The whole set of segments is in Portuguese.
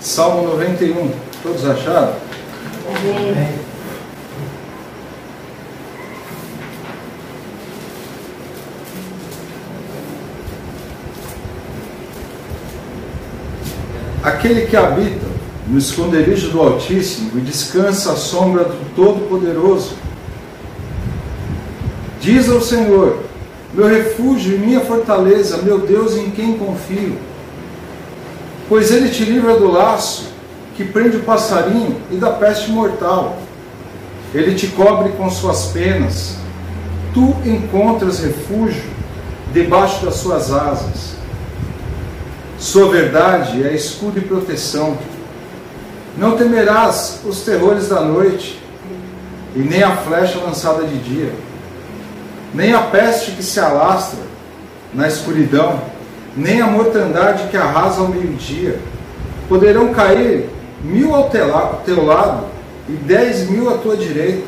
Salmo 91. Todos acharam? Amém. Aquele que habita no esconderijo do Altíssimo e descansa à sombra do Todo-Poderoso, diz ao Senhor: Meu refúgio e minha fortaleza, meu Deus em quem confio. Pois ele te livra do laço que prende o passarinho e da peste mortal. Ele te cobre com suas penas. Tu encontras refúgio debaixo das suas asas. Sua verdade é escudo e proteção. Não temerás os terrores da noite, e nem a flecha lançada de dia, nem a peste que se alastra na escuridão, nem a mortandade que arrasa ao meio-dia. Poderão cair mil ao teu lado e dez mil à tua direita,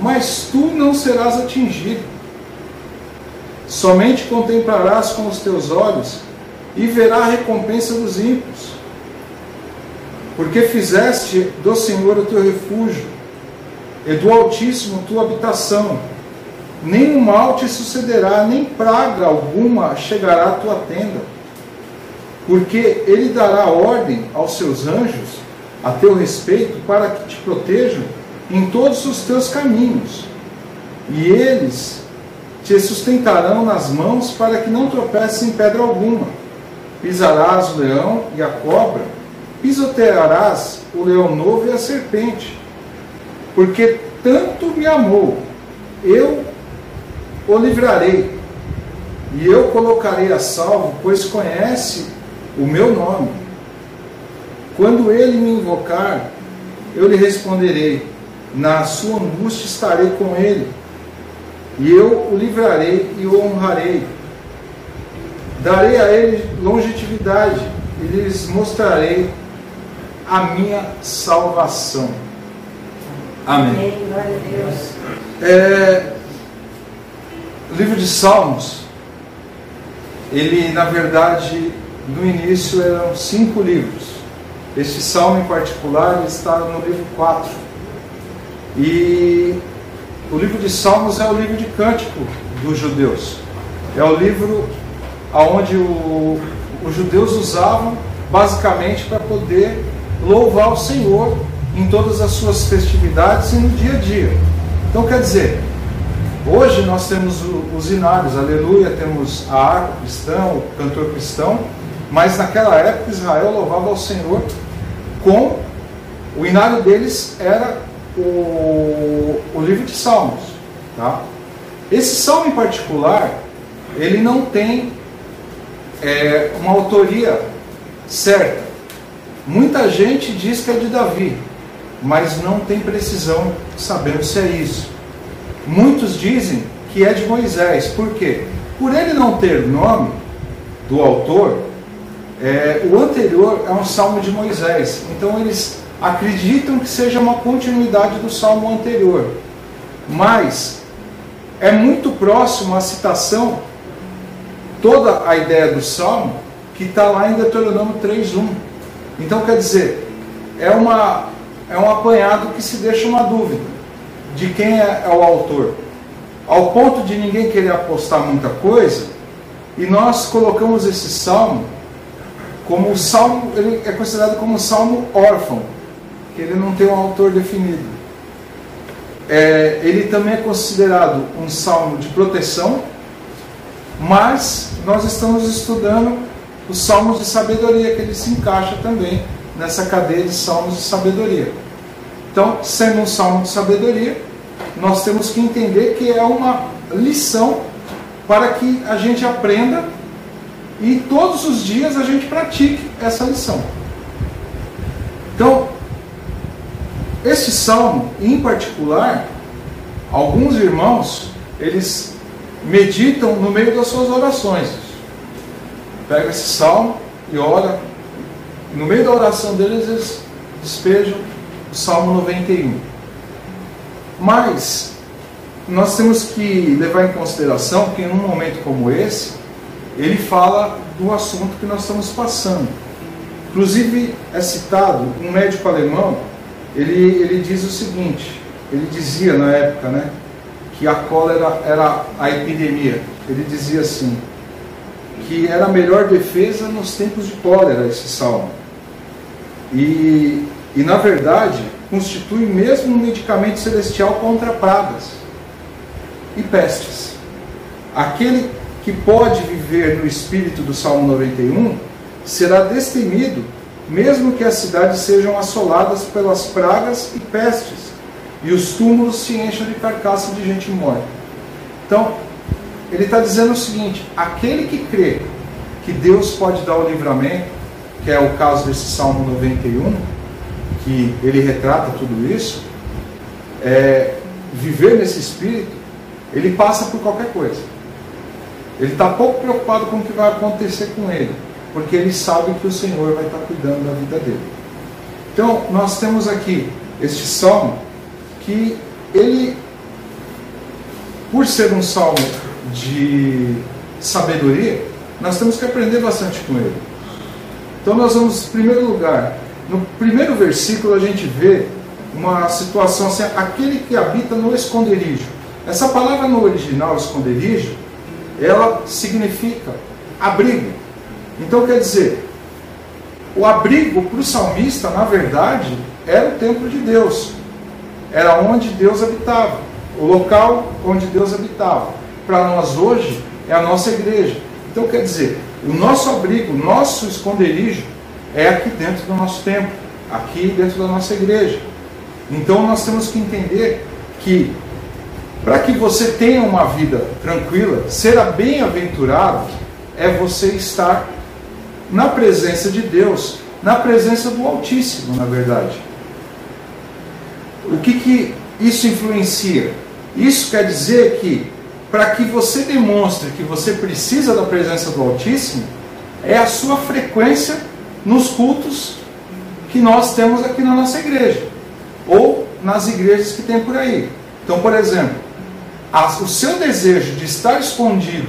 mas tu não serás atingido. Somente contemplarás com os teus olhos e verá a recompensa dos ímpios. Porque fizeste do Senhor o teu refúgio, e do Altíssimo tua habitação. Nenhum mal te sucederá, nem praga alguma chegará à tua tenda. Porque ele dará ordem aos seus anjos a teu respeito para que te protejam em todos os teus caminhos. E eles te sustentarão nas mãos para que não tropeces em pedra alguma pisarás o leão e a cobra, pisotearás o leão novo e a serpente. Porque tanto me amou, eu o livrarei, e eu colocarei a salvo, pois conhece o meu nome. Quando ele me invocar, eu lhe responderei, na sua angústia estarei com ele, e eu o livrarei e o honrarei Darei a ele longevidade e lhes mostrarei a minha salvação. Amém. Glória a Deus. É, o livro de Salmos, ele na verdade no início eram cinco livros. Este salmo em particular está no livro 4. E o livro de Salmos é o livro de cântico dos judeus. É o livro aonde o, os judeus usavam basicamente para poder louvar o Senhor em todas as suas festividades e no dia a dia. Então quer dizer, hoje nós temos os inários, aleluia, temos a harpa cristã, o cantor cristão, mas naquela época Israel louvava ao Senhor com o inário deles era o, o livro de Salmos. Tá? Esse salmo em particular, ele não tem é, uma autoria certa. Muita gente diz que é de Davi, mas não tem precisão sabendo se é isso. Muitos dizem que é de Moisés, por quê? Por ele não ter nome do autor, é, o anterior é um salmo de Moisés, então eles acreditam que seja uma continuidade do salmo anterior, mas é muito próximo à citação toda a ideia do Salmo que está lá em Deuteronômio 3.1. Então, quer dizer, é, uma, é um apanhado que se deixa uma dúvida de quem é, é o autor. Ao ponto de ninguém querer apostar muita coisa, e nós colocamos esse salmo como o salmo, ele é considerado como um salmo órfão, que ele não tem um autor definido. É, ele também é considerado um salmo de proteção, mas nós estamos estudando os salmos de sabedoria, que ele se encaixa também nessa cadeia de salmos de sabedoria. Então, sendo um salmo de sabedoria, nós temos que entender que é uma lição para que a gente aprenda e todos os dias a gente pratique essa lição. Então, esse salmo, em particular, alguns irmãos, eles meditam no meio das suas orações. Pega esse salmo e ora. No meio da oração deles, eles despejam o Salmo 91. Mas nós temos que levar em consideração que em um momento como esse, ele fala do assunto que nós estamos passando. Inclusive é citado um médico alemão, ele, ele diz o seguinte, ele dizia na época, né, que a cólera era a epidemia. Ele dizia assim, que era a melhor defesa nos tempos de cólera, esse salmo. E, e na verdade, constitui mesmo um medicamento celestial contra pragas e pestes. Aquele que pode viver no espírito do Salmo 91 será destemido, mesmo que as cidades sejam assoladas pelas pragas e pestes, e os túmulos se encham de carcaça de gente morta. Então, ele está dizendo o seguinte: aquele que crê que Deus pode dar o livramento, que é o caso desse Salmo 91, que ele retrata tudo isso, é, viver nesse espírito, ele passa por qualquer coisa. Ele está pouco preocupado com o que vai acontecer com ele, porque ele sabe que o Senhor vai estar cuidando da vida dele. Então, nós temos aqui este salmo que ele, por ser um salmo de sabedoria, nós temos que aprender bastante com ele. Então, nós vamos, em primeiro lugar, no primeiro versículo, a gente vê uma situação assim: aquele que habita no esconderijo. Essa palavra no original, esconderijo, ela significa abrigo. Então, quer dizer, o abrigo para o salmista, na verdade, era o templo de Deus. Era onde Deus habitava. O local onde Deus habitava. Para nós hoje, é a nossa igreja. Então, quer dizer, o nosso abrigo, o nosso esconderijo, é aqui dentro do nosso templo, aqui dentro da nossa igreja. Então, nós temos que entender que, para que você tenha uma vida tranquila, ser bem-aventurado é você estar na presença de Deus, na presença do Altíssimo, na verdade. O que, que isso influencia? Isso quer dizer que, para que você demonstre que você precisa da presença do Altíssimo, é a sua frequência nos cultos que nós temos aqui na nossa igreja, ou nas igrejas que tem por aí. Então, por exemplo, o seu desejo de estar escondido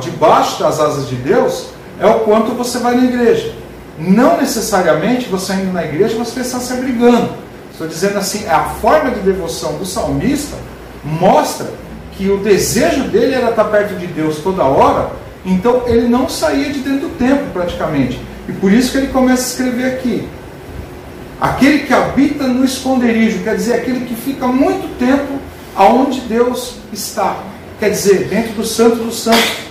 debaixo das asas de Deus é o quanto você vai na igreja. Não necessariamente você indo na igreja você está se abrigando. Estou dizendo assim, a forma de devoção do salmista mostra que o desejo dele era estar perto de Deus toda hora, então ele não saía de dentro do templo praticamente. E por isso que ele começa a escrever aqui. Aquele que habita no esconderijo, quer dizer, aquele que fica muito tempo aonde Deus está. Quer dizer, dentro do santo dos santos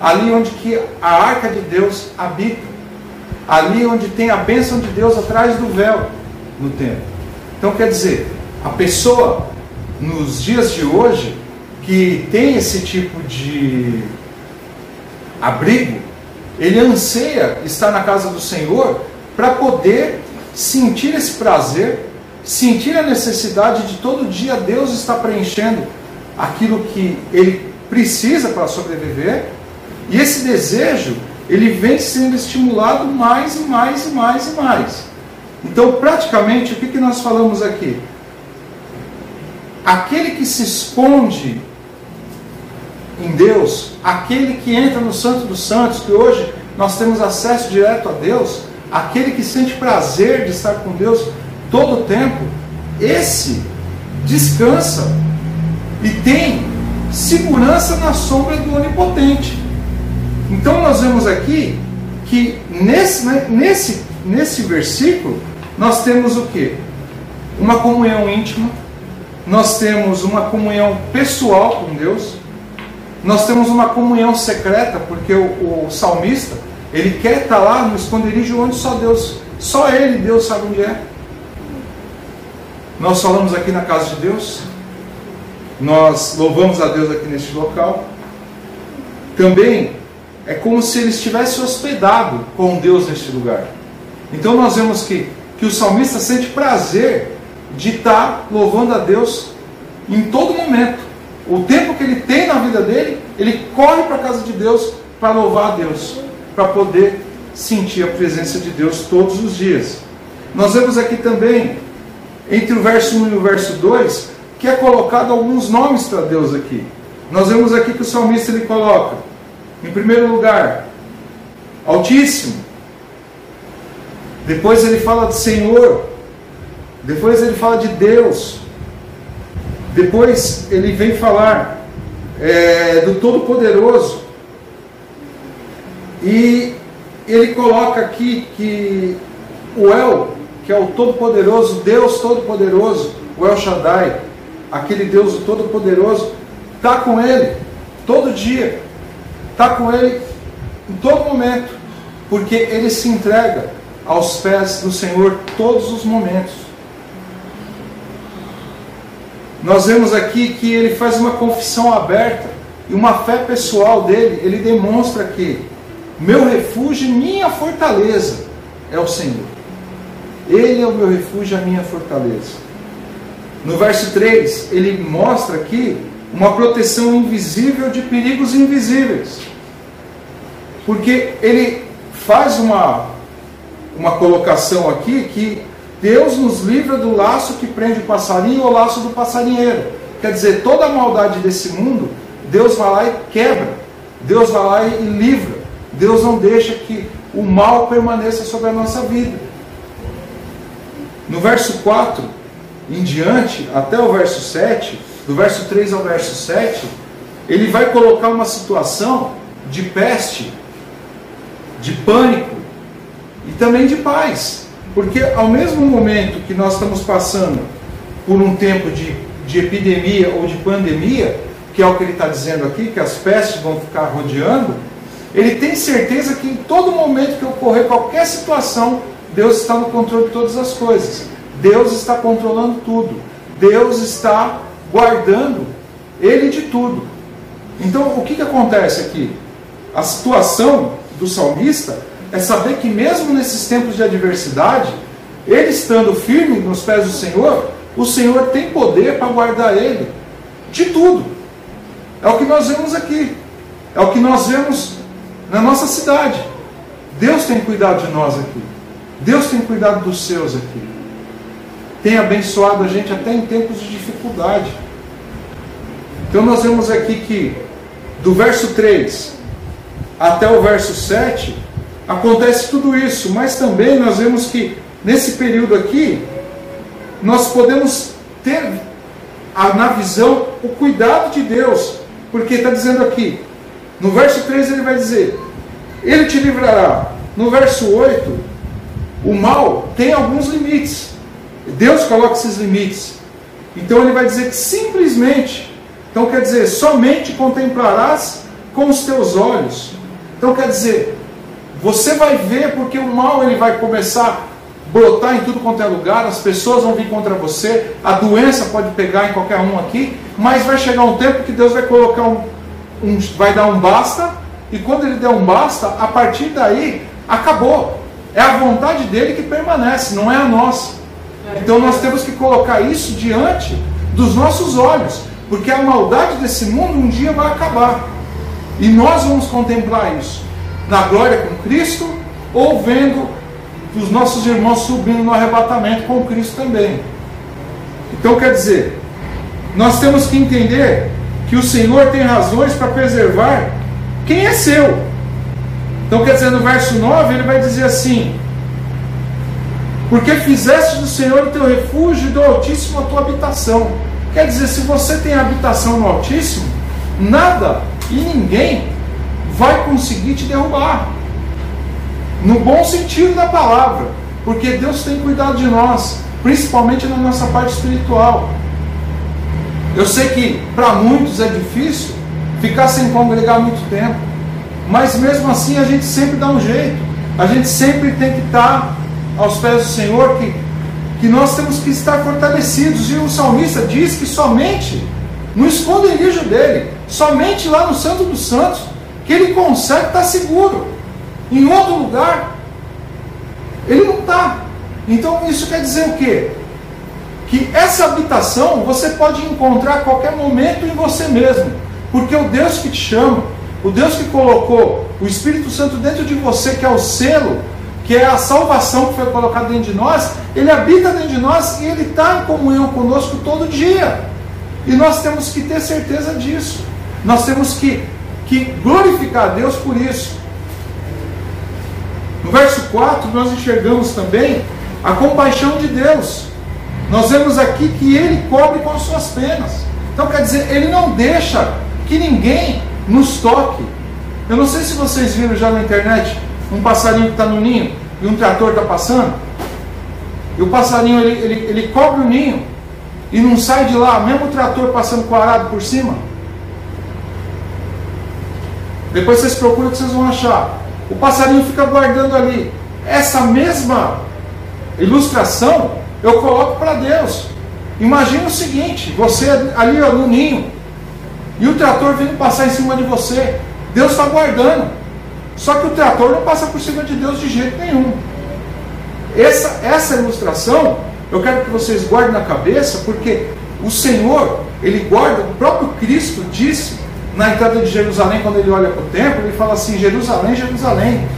ali onde que a arca de Deus habita, ali onde tem a bênção de Deus atrás do véu no templo. Então quer dizer, a pessoa nos dias de hoje que tem esse tipo de abrigo, ele anseia estar na casa do Senhor para poder sentir esse prazer, sentir a necessidade de todo dia Deus estar preenchendo aquilo que ele precisa para sobreviver e esse desejo, ele vem sendo estimulado mais e mais e mais e mais. Então, praticamente, o que, que nós falamos aqui? Aquele que se esconde em Deus, aquele que entra no Santo dos Santos, que hoje nós temos acesso direto a Deus, aquele que sente prazer de estar com Deus todo o tempo, esse descansa e tem segurança na sombra do Onipotente. Então nós vemos aqui que nesse, né, nesse, nesse versículo nós temos o que? Uma comunhão íntima, nós temos uma comunhão pessoal com Deus, nós temos uma comunhão secreta, porque o, o salmista ele quer estar lá no esconderijo onde só Deus, só Ele, Deus sabe onde é. Nós falamos aqui na casa de Deus, nós louvamos a Deus aqui neste local. Também é como se ele estivesse hospedado com Deus neste lugar. Então nós vemos que, que o salmista sente prazer de estar louvando a Deus em todo momento. O tempo que ele tem na vida dele, ele corre para a casa de Deus para louvar a Deus, para poder sentir a presença de Deus todos os dias. Nós vemos aqui também, entre o verso 1 e o verso 2, que é colocado alguns nomes para Deus aqui. Nós vemos aqui que o salmista ele coloca em primeiro lugar, Altíssimo. Depois ele fala de Senhor. Depois ele fala de Deus. Depois ele vem falar é, do Todo-Poderoso. E ele coloca aqui que o El, que é o Todo-Poderoso, Deus Todo-Poderoso, o El Shaddai, aquele Deus Todo-Poderoso, está com ele todo dia, está com ele em todo momento, porque ele se entrega aos pés do Senhor todos os momentos. Nós vemos aqui que ele faz uma confissão aberta e uma fé pessoal dele, ele demonstra que meu refúgio e minha fortaleza é o Senhor. Ele é o meu refúgio a minha fortaleza. No verso 3, ele mostra aqui uma proteção invisível de perigos invisíveis. Porque ele faz uma, uma colocação aqui que Deus nos livra do laço que prende o passarinho ou o laço do passarinheiro. Quer dizer, toda a maldade desse mundo, Deus vai lá e quebra. Deus vai lá e livra. Deus não deixa que o mal permaneça sobre a nossa vida. No verso 4 em diante, até o verso 7, do verso 3 ao verso 7, ele vai colocar uma situação de peste, de pânico e também de paz. Porque ao mesmo momento que nós estamos passando por um tempo de, de epidemia ou de pandemia, que é o que ele está dizendo aqui, que as pestes vão ficar rodeando, ele tem certeza que em todo momento que ocorrer qualquer situação, Deus está no controle de todas as coisas. Deus está controlando tudo. Deus está guardando ele de tudo. Então, o que, que acontece aqui? A situação do salmista é saber que, mesmo nesses tempos de adversidade, ele estando firme nos pés do Senhor, o Senhor tem poder para guardar ele de tudo. É o que nós vemos aqui. É o que nós vemos na nossa cidade. Deus tem cuidado de nós aqui. Deus tem cuidado dos seus aqui tem abençoado a gente até em tempos de dificuldade. Então nós vemos aqui que do verso 3 até o verso 7 acontece tudo isso, mas também nós vemos que nesse período aqui nós podemos ter na visão o cuidado de Deus, porque está dizendo aqui, no verso 3 ele vai dizer: Ele te livrará. No verso 8, o mal tem alguns limites. Deus coloca esses limites. Então ele vai dizer que simplesmente, então quer dizer, somente contemplarás com os teus olhos. Então quer dizer, você vai ver porque o mal ele vai começar a brotar em tudo quanto é lugar, as pessoas vão vir contra você, a doença pode pegar em qualquer um aqui, mas vai chegar um tempo que Deus vai colocar um, um vai dar um basta, e quando ele der um basta, a partir daí acabou. É a vontade dele que permanece, não é a nossa. Então nós temos que colocar isso diante dos nossos olhos, porque a maldade desse mundo um dia vai acabar. E nós vamos contemplar isso na glória com Cristo ou vendo os nossos irmãos subindo no arrebatamento com Cristo também. Então quer dizer, nós temos que entender que o Senhor tem razões para preservar quem é seu. Então quer dizer, no verso 9 ele vai dizer assim: porque fizeste do Senhor o teu refúgio e do Altíssimo a tua habitação. Quer dizer, se você tem habitação no Altíssimo, nada e ninguém vai conseguir te derrubar. No bom sentido da palavra, porque Deus tem cuidado de nós, principalmente na nossa parte espiritual. Eu sei que para muitos é difícil ficar sem congregar muito tempo, mas mesmo assim a gente sempre dá um jeito, a gente sempre tem que estar aos pés do Senhor que, que nós temos que estar fortalecidos. E o salmista diz que somente no esconderijo dele, somente lá no Santo dos Santos, que ele consegue estar seguro. Em outro lugar, ele não está. Então isso quer dizer o quê? Que essa habitação você pode encontrar a qualquer momento em você mesmo. Porque o Deus que te chama, o Deus que colocou o Espírito Santo dentro de você, que é o selo que é a salvação que foi colocada dentro de nós, ele habita dentro de nós e ele está em comunhão conosco todo dia. E nós temos que ter certeza disso. Nós temos que, que glorificar a Deus por isso. No verso 4, nós enxergamos também a compaixão de Deus. Nós vemos aqui que ele cobre com as suas penas. Então quer dizer, ele não deixa que ninguém nos toque. Eu não sei se vocês viram já na internet um passarinho que está no ninho e um trator está passando. E o passarinho ele, ele, ele cobre o ninho e não sai de lá, mesmo o trator passando com o arado por cima. Depois vocês procuram que vocês vão achar. O passarinho fica guardando ali. Essa mesma ilustração eu coloco para Deus. Imagina o seguinte: você ali ó, no ninho e o trator vindo passar em cima de você. Deus está guardando. Só que o trator não passa por cima de Deus de jeito nenhum. Essa, essa ilustração eu quero que vocês guardem na cabeça, porque o Senhor, ele guarda, o próprio Cristo disse na entrada de Jerusalém, quando ele olha para o templo, ele fala assim: Jerusalém, Jerusalém,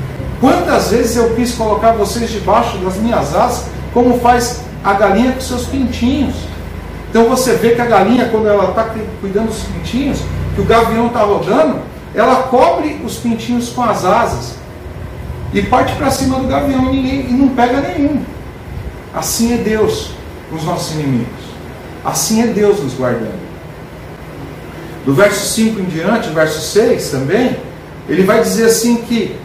quantas vezes eu quis colocar vocês debaixo das minhas asas, como faz a galinha com seus pintinhos. Então você vê que a galinha, quando ela está cuidando dos pintinhos, que o gavião está rodando, ela cobre os pintinhos com as asas e parte para cima do gavião e, ninguém, e não pega nenhum. Assim é Deus com os nossos inimigos. Assim é Deus nos guardando. Do verso 5 em diante, verso 6 também, ele vai dizer assim que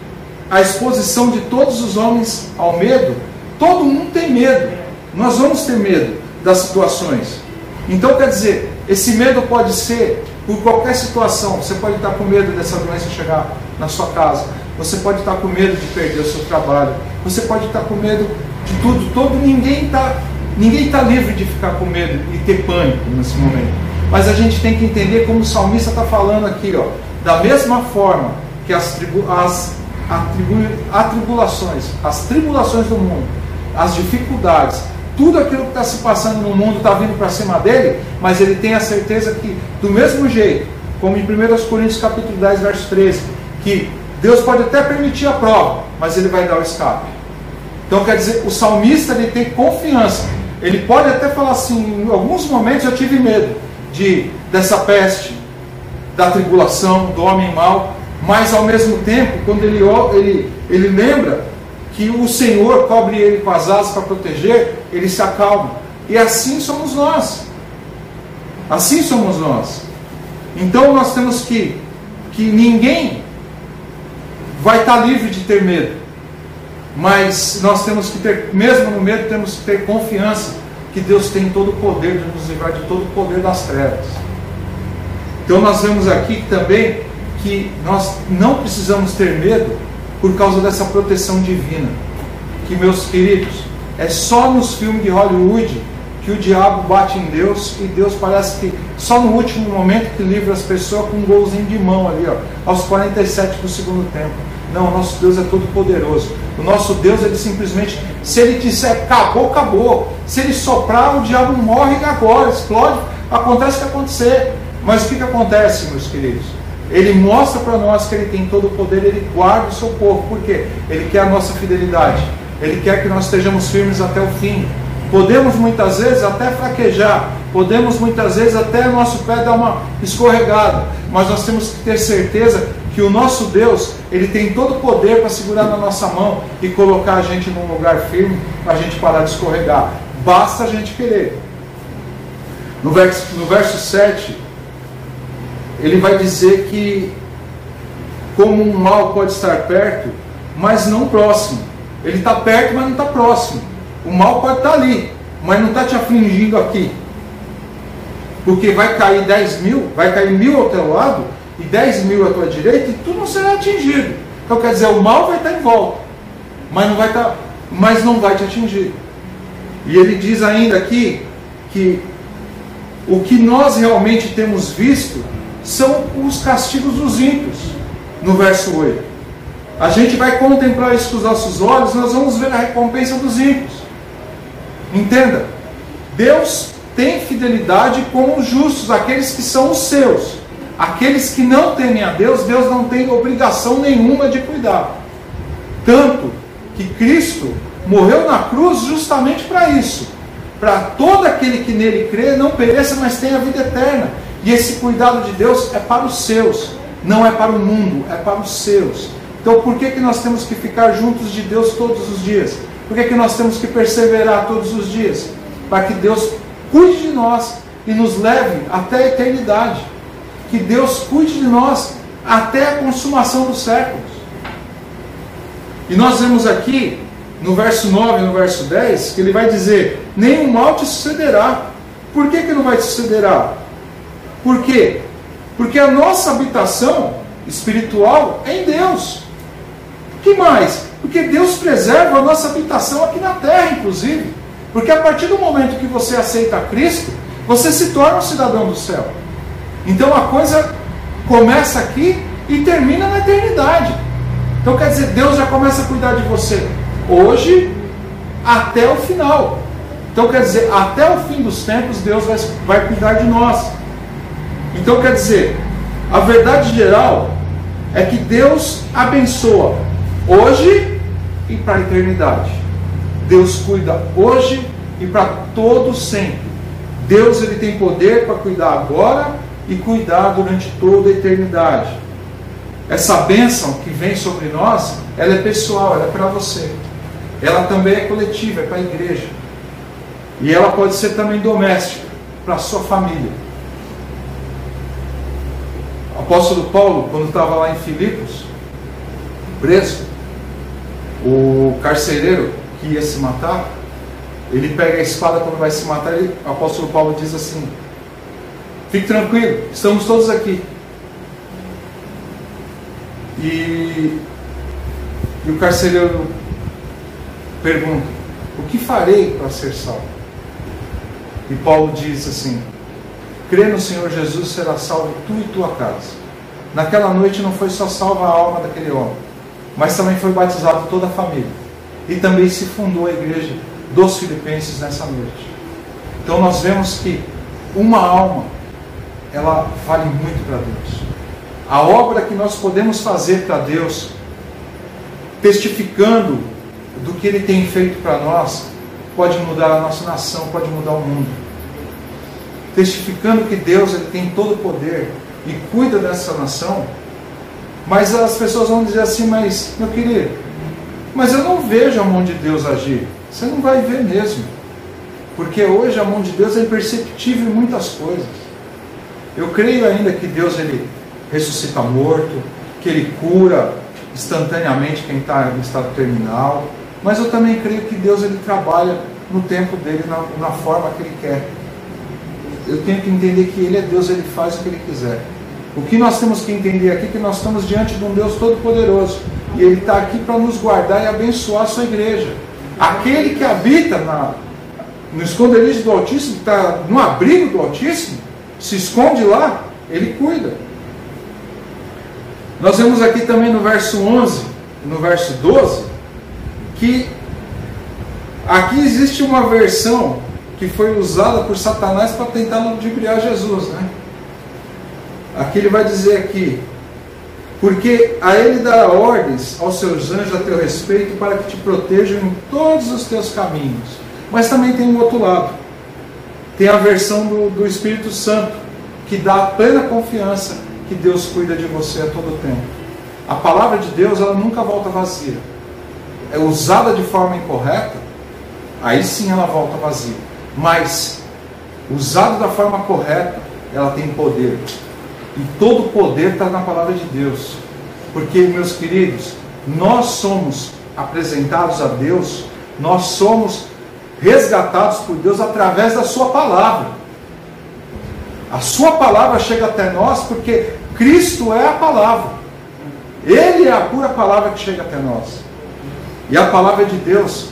a exposição de todos os homens ao medo, todo mundo tem medo. Nós vamos ter medo das situações. Então quer dizer, esse medo pode ser por qualquer situação. Você pode estar com medo dessa doença chegar na sua casa. Você pode estar com medo de perder o seu trabalho. Você pode estar com medo de tudo. Todo ninguém está ninguém tá livre de ficar com medo e ter pânico nesse momento. Mas a gente tem que entender como o salmista está falando aqui, ó, da mesma forma que as, tribu, as atribu, atribulações, as tribulações do mundo, as dificuldades, tudo aquilo que está se passando no mundo está vindo para cima dele, mas ele tem a certeza que, do mesmo jeito, como em 1 Coríntios capítulo 10, verso 13, que Deus pode até permitir a prova, mas ele vai dar o escape. Então quer dizer, o salmista ele tem confiança. Ele pode até falar assim, em alguns momentos eu tive medo de dessa peste, da tribulação, do homem mau, mas ao mesmo tempo, quando ele, ele, ele lembra que o Senhor cobre ele com as asas para proteger, ele se acalma. E assim somos nós. Assim somos nós. Então nós temos que que ninguém vai estar livre de ter medo. Mas nós temos que ter, mesmo no medo, temos que ter confiança que Deus tem todo o poder de nos livrar de todo o poder das trevas. Então nós vemos aqui também que nós não precisamos ter medo por causa dessa proteção divina. Que, meus queridos, é só nos filmes de Hollywood que o diabo bate em Deus e Deus parece que só no último momento que livra as pessoas com um golzinho de mão ali, ó, aos 47 do segundo tempo. Não, o nosso Deus é todo poderoso. O nosso Deus, ele simplesmente, se ele disser acabou, acabou. Se ele soprar, o diabo morre agora, explode, acontece o que acontecer. Mas o que, que acontece, meus queridos? Ele mostra para nós que ele tem todo o poder, ele guarda o seu povo. Por quê? Ele quer a nossa fidelidade. Ele quer que nós estejamos firmes até o fim. Podemos muitas vezes até fraquejar, podemos muitas vezes até nosso pé dar uma escorregada, mas nós temos que ter certeza que o nosso Deus, ele tem todo o poder para segurar na nossa mão e colocar a gente num lugar firme para a gente parar de escorregar. Basta a gente querer. No verso, no verso 7, ele vai dizer que como um mal pode estar perto, mas não próximo. Ele está perto, mas não está próximo. O mal pode estar ali, mas não está te afligindo aqui. Porque vai cair 10 mil, vai cair mil ao teu lado e 10 mil à tua direita e tu não será atingido. Então quer dizer, o mal vai estar em volta, mas não vai estar, mas não vai te atingir. E ele diz ainda aqui que o que nós realmente temos visto são os castigos dos ímpios, no verso 8. A gente vai contemplar isso com os nossos olhos, nós vamos ver a recompensa dos ímpios. Entenda, Deus tem fidelidade com os justos, aqueles que são os seus. Aqueles que não temem a Deus, Deus não tem obrigação nenhuma de cuidar. Tanto que Cristo morreu na cruz justamente para isso. Para todo aquele que nele crê não pereça, mas tenha vida eterna. E esse cuidado de Deus é para os seus, não é para o mundo, é para os seus. Então por que, que nós temos que ficar juntos de Deus todos os dias? Por que, que nós temos que perseverar todos os dias? Para que Deus cuide de nós e nos leve até a eternidade. Que Deus cuide de nós até a consumação dos séculos. E nós vemos aqui, no verso 9 e no verso 10, que ele vai dizer: Nenhum mal te sucederá. Por que, que não vai te sucederá? Por quê? Porque a nossa habitação espiritual é em Deus. que mais? Porque Deus preserva a nossa habitação aqui na terra, inclusive. Porque a partir do momento que você aceita Cristo, você se torna um cidadão do céu. Então a coisa começa aqui e termina na eternidade. Então quer dizer, Deus já começa a cuidar de você hoje até o final. Então quer dizer, até o fim dos tempos, Deus vai, vai cuidar de nós. Então quer dizer, a verdade geral é que Deus abençoa hoje e para a eternidade. Deus cuida hoje e para todo sempre. Deus ele tem poder para cuidar agora e cuidar durante toda a eternidade. Essa bênção que vem sobre nós, ela é pessoal, ela é para você. Ela também é coletiva, é para a igreja. E ela pode ser também doméstica, para a sua família. Apóstolo Paulo, quando estava lá em Filipos, preso, o carcereiro que ia se matar, ele pega a espada quando vai se matar, ele, o apóstolo Paulo diz assim: Fique tranquilo, estamos todos aqui. E, e o carcereiro pergunta: O que farei para ser salvo? E Paulo diz assim: Crê no Senhor Jesus, será salvo tu e tua casa. Naquela noite não foi só salva a alma daquele homem, mas também foi batizado toda a família. E também se fundou a igreja dos filipenses nessa noite. Então nós vemos que uma alma, ela vale muito para Deus. A obra que nós podemos fazer para Deus, testificando do que Ele tem feito para nós, pode mudar a nossa nação, pode mudar o mundo. Testificando que Deus ele tem todo o poder e cuida dessa nação, mas as pessoas vão dizer assim, mas meu querido, mas eu não vejo a mão de Deus agir. Você não vai ver mesmo. Porque hoje a mão de Deus é imperceptível em muitas coisas. Eu creio ainda que Deus ele ressuscita morto, que ele cura instantaneamente quem está em estado terminal, mas eu também creio que Deus ele trabalha no tempo dele, na, na forma que ele quer. Eu tenho que entender que ele é Deus, ele faz o que ele quiser. O que nós temos que entender aqui é que nós estamos diante de um Deus todo-poderoso. E Ele está aqui para nos guardar e abençoar a sua igreja. Aquele que habita na, no esconderijo do Altíssimo, está no abrigo do Altíssimo, se esconde lá, Ele cuida. Nós vemos aqui também no verso 11, no verso 12, que aqui existe uma versão que foi usada por Satanás para tentar ludibriar Jesus, né? Aqui ele vai dizer aqui, porque a ele dará ordens aos seus anjos a teu respeito para que te protejam em todos os teus caminhos. Mas também tem um outro lado. Tem a versão do, do Espírito Santo, que dá plena confiança que Deus cuida de você a todo tempo. A palavra de Deus, ela nunca volta vazia. É usada de forma incorreta, aí sim ela volta vazia. Mas, usada da forma correta, ela tem poder. E todo poder está na palavra de Deus. Porque, meus queridos, nós somos apresentados a Deus, nós somos resgatados por Deus através da Sua palavra. A Sua palavra chega até nós porque Cristo é a palavra. Ele é a pura palavra que chega até nós. E a palavra de Deus,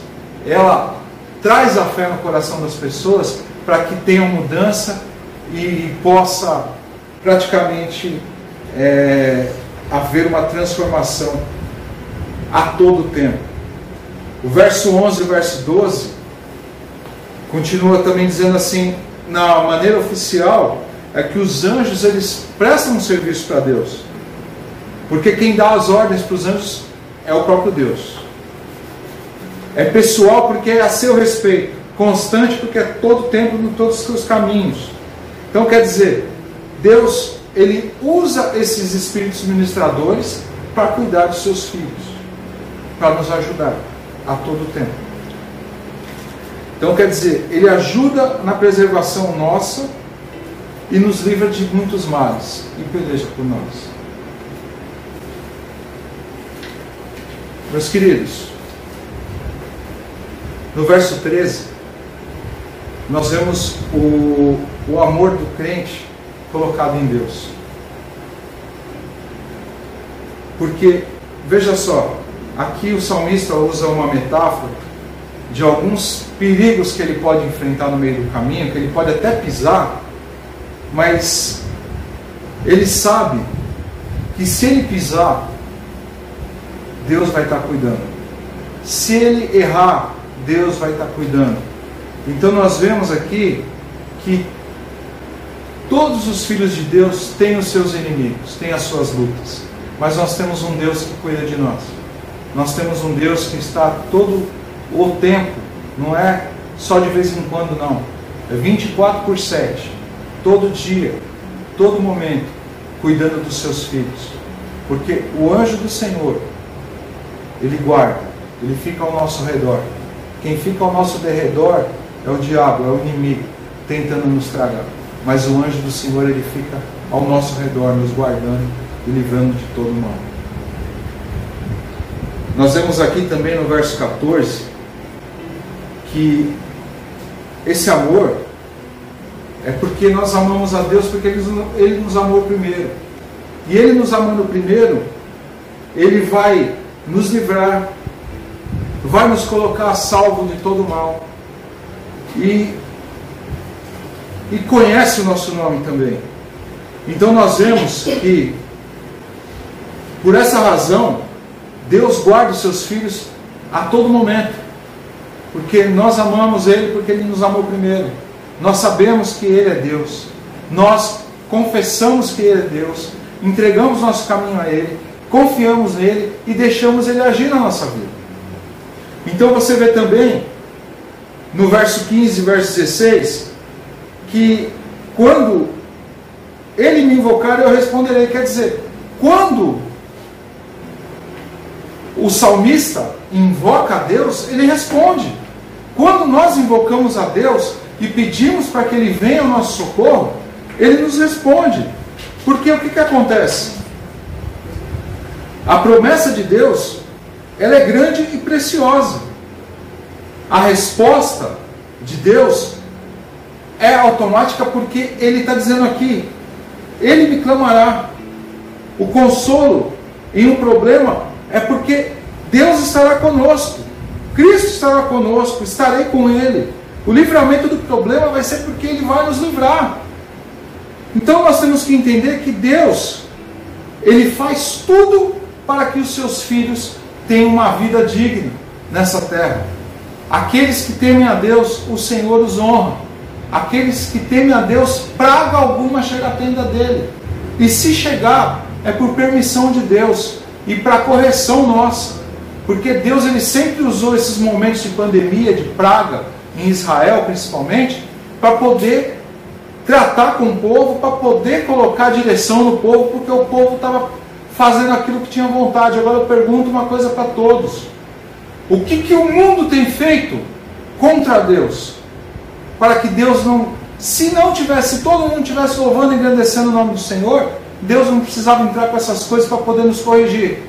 ela traz a fé no coração das pessoas para que tenham mudança e possa praticamente é, haver uma transformação a todo tempo. O verso 11 e o verso 12 continua também dizendo assim, na maneira oficial, é que os anjos eles prestam um serviço para Deus. Porque quem dá as ordens para os anjos é o próprio Deus. É pessoal porque é a seu respeito, constante porque é todo tempo em todos os seus caminhos. Então quer dizer, Deus ele usa esses espíritos ministradores para cuidar dos seus filhos, para nos ajudar a todo tempo. Então quer dizer, ele ajuda na preservação nossa e nos livra de muitos males e peleja por nós. Meus queridos, no verso 13, nós vemos o, o amor do crente colocado em Deus. Porque, veja só, aqui o salmista usa uma metáfora de alguns perigos que ele pode enfrentar no meio do caminho, que ele pode até pisar, mas ele sabe que se ele pisar, Deus vai estar cuidando. Se ele errar, Deus vai estar cuidando. Então nós vemos aqui que todos os filhos de Deus têm os seus inimigos, têm as suas lutas. Mas nós temos um Deus que cuida de nós. Nós temos um Deus que está todo o tempo, não é só de vez em quando, não. É 24 por 7, todo dia, todo momento, cuidando dos seus filhos. Porque o anjo do Senhor ele guarda, ele fica ao nosso redor. Quem fica ao nosso derredor é o diabo, é o inimigo, tentando nos tragar. Mas o anjo do Senhor, ele fica ao nosso redor, nos guardando e livrando de todo mal. Nós vemos aqui também no verso 14 que esse amor é porque nós amamos a Deus porque ele nos amou primeiro. E ele nos amando primeiro, ele vai nos livrar, vai nos colocar salvo de todo mal. E, e conhece o nosso nome também. Então nós vemos que, por essa razão, Deus guarda os seus filhos a todo momento. Porque nós amamos Ele porque Ele nos amou primeiro. Nós sabemos que Ele é Deus. Nós confessamos que Ele é Deus. Entregamos nosso caminho a Ele confiamos nele e deixamos ele agir na nossa vida. Então você vê também, no verso 15 e verso 16, que quando ele me invocar, eu responderei. Quer dizer, quando o salmista invoca a Deus, ele responde. Quando nós invocamos a Deus e pedimos para que ele venha ao nosso socorro, ele nos responde. Porque o que, que acontece? A promessa de Deus, ela é grande e preciosa. A resposta de Deus é automática porque Ele está dizendo aqui: Ele me clamará. O consolo em um problema é porque Deus estará conosco. Cristo estará conosco, estarei com Ele. O livramento do problema vai ser porque Ele vai nos livrar. Então nós temos que entender que Deus, Ele faz tudo para que os seus filhos tenham uma vida digna nessa terra. Aqueles que temem a Deus, o Senhor os honra. Aqueles que temem a Deus, praga alguma chega à tenda dele. E se chegar, é por permissão de Deus e para correção nossa. Porque Deus ele sempre usou esses momentos de pandemia, de praga, em Israel principalmente, para poder tratar com o povo, para poder colocar direção no povo, porque o povo estava fazendo aquilo que tinha vontade. Agora eu pergunto uma coisa para todos: o que, que o mundo tem feito contra Deus? Para que Deus não, se não tivesse, se todo mundo tivesse louvando e engrandecendo o nome do Senhor, Deus não precisava entrar com essas coisas para poder nos corrigir.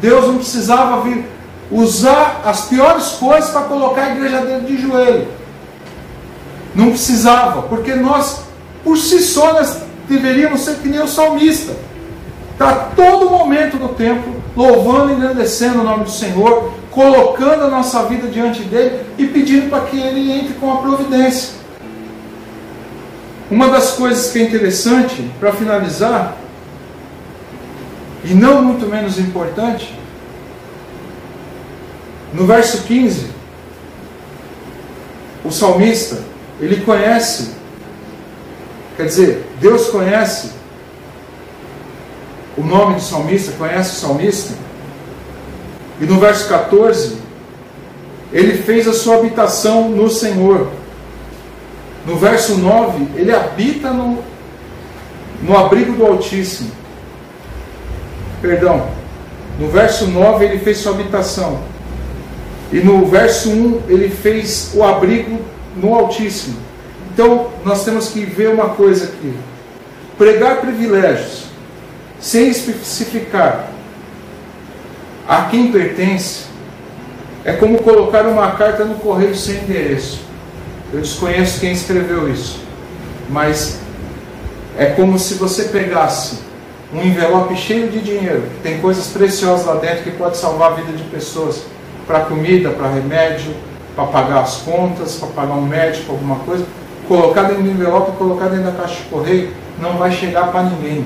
Deus não precisava vir usar as piores coisas para colocar a igreja dentro de joelho. Não precisava, porque nós, por si só, nós deveríamos ser que nem o salmista Está todo momento do tempo louvando e engrandecendo o nome do Senhor, colocando a nossa vida diante dele e pedindo para que ele entre com a providência. Uma das coisas que é interessante, para finalizar, e não muito menos importante, no verso 15, o salmista, ele conhece, quer dizer, Deus conhece o nome do salmista, conhece o salmista? E no verso 14, ele fez a sua habitação no Senhor. No verso 9, ele habita no, no abrigo do Altíssimo. Perdão, No verso 9, ele fez sua habitação. E no verso 1, ele fez o abrigo no Altíssimo. Então, nós temos que ver uma coisa aqui. Pregar privilégios, sem especificar a quem pertence, é como colocar uma carta no correio sem endereço. Eu desconheço quem escreveu isso, mas é como se você pegasse um envelope cheio de dinheiro, que tem coisas preciosas lá dentro que pode salvar a vida de pessoas, para comida, para remédio, para pagar as contas, para pagar um médico, alguma coisa, colocar dentro do envelope colocar dentro da caixa de correio, não vai chegar para ninguém.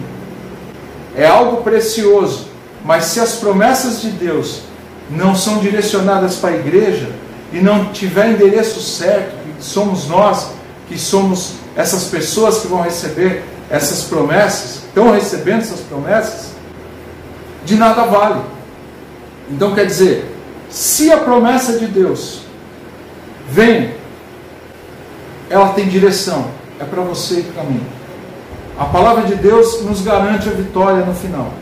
É algo precioso, mas se as promessas de Deus não são direcionadas para a igreja e não tiver endereço certo, que somos nós, que somos essas pessoas que vão receber essas promessas, estão recebendo essas promessas, de nada vale. Então quer dizer, se a promessa de Deus vem, ela tem direção, é para você e para mim. A palavra de Deus nos garante a vitória no final.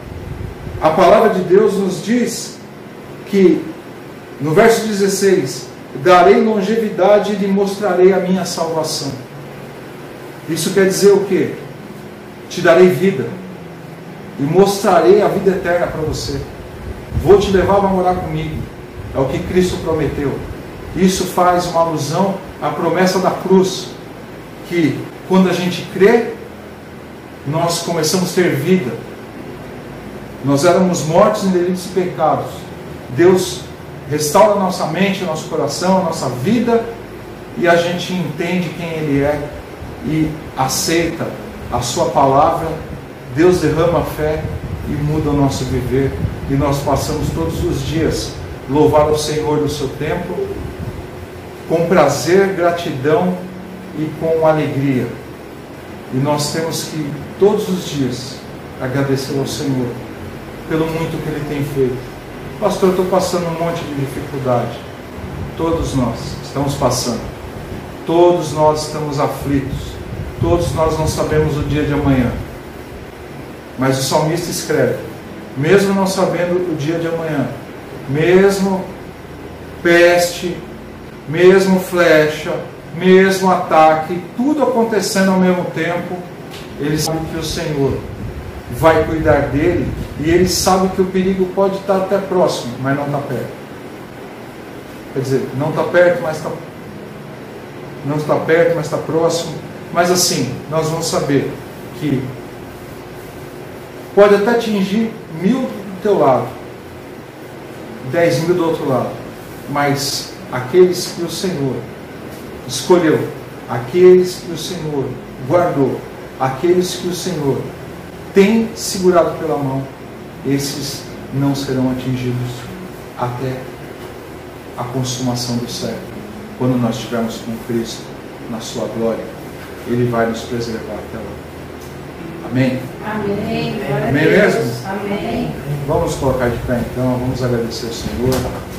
A palavra de Deus nos diz que, no verso 16, darei longevidade e lhe mostrarei a minha salvação. Isso quer dizer o quê? Te darei vida e mostrarei a vida eterna para você. Vou te levar para morar comigo. É o que Cristo prometeu. Isso faz uma alusão à promessa da cruz, que quando a gente crê, nós começamos a ter vida. Nós éramos mortos em delitos e pecados. Deus restaura nossa mente, nosso coração, a nossa vida, e a gente entende quem Ele é e aceita a Sua palavra. Deus derrama fé e muda o nosso viver, e nós passamos todos os dias louvar o Senhor no seu tempo, com prazer, gratidão e com alegria. E nós temos que todos os dias agradecer ao Senhor pelo muito que Ele tem feito. Pastor, eu estou passando um monte de dificuldade. Todos nós estamos passando. Todos nós estamos aflitos. Todos nós não sabemos o dia de amanhã. Mas o salmista escreve: mesmo não sabendo o dia de amanhã, mesmo peste, mesmo flecha, mesmo ataque, tudo acontecendo ao mesmo tempo, ele sabe que o Senhor vai cuidar dele e ele sabe que o perigo pode estar até próximo, mas não está perto. Quer dizer, não está perto, mas está não está perto, mas está próximo. Mas assim, nós vamos saber que pode até atingir mil do teu lado, 10 mil do outro lado. Mas aqueles que o Senhor escolheu, aqueles que o Senhor guardou, aqueles que o Senhor tem segurado pela mão, esses não serão atingidos até a consumação do século. Quando nós estivermos com Cristo na sua glória, Ele vai nos preservar até lá. Amém? Amém. Amém mesmo? Amém. Vamos colocar de pé então, vamos agradecer ao Senhor.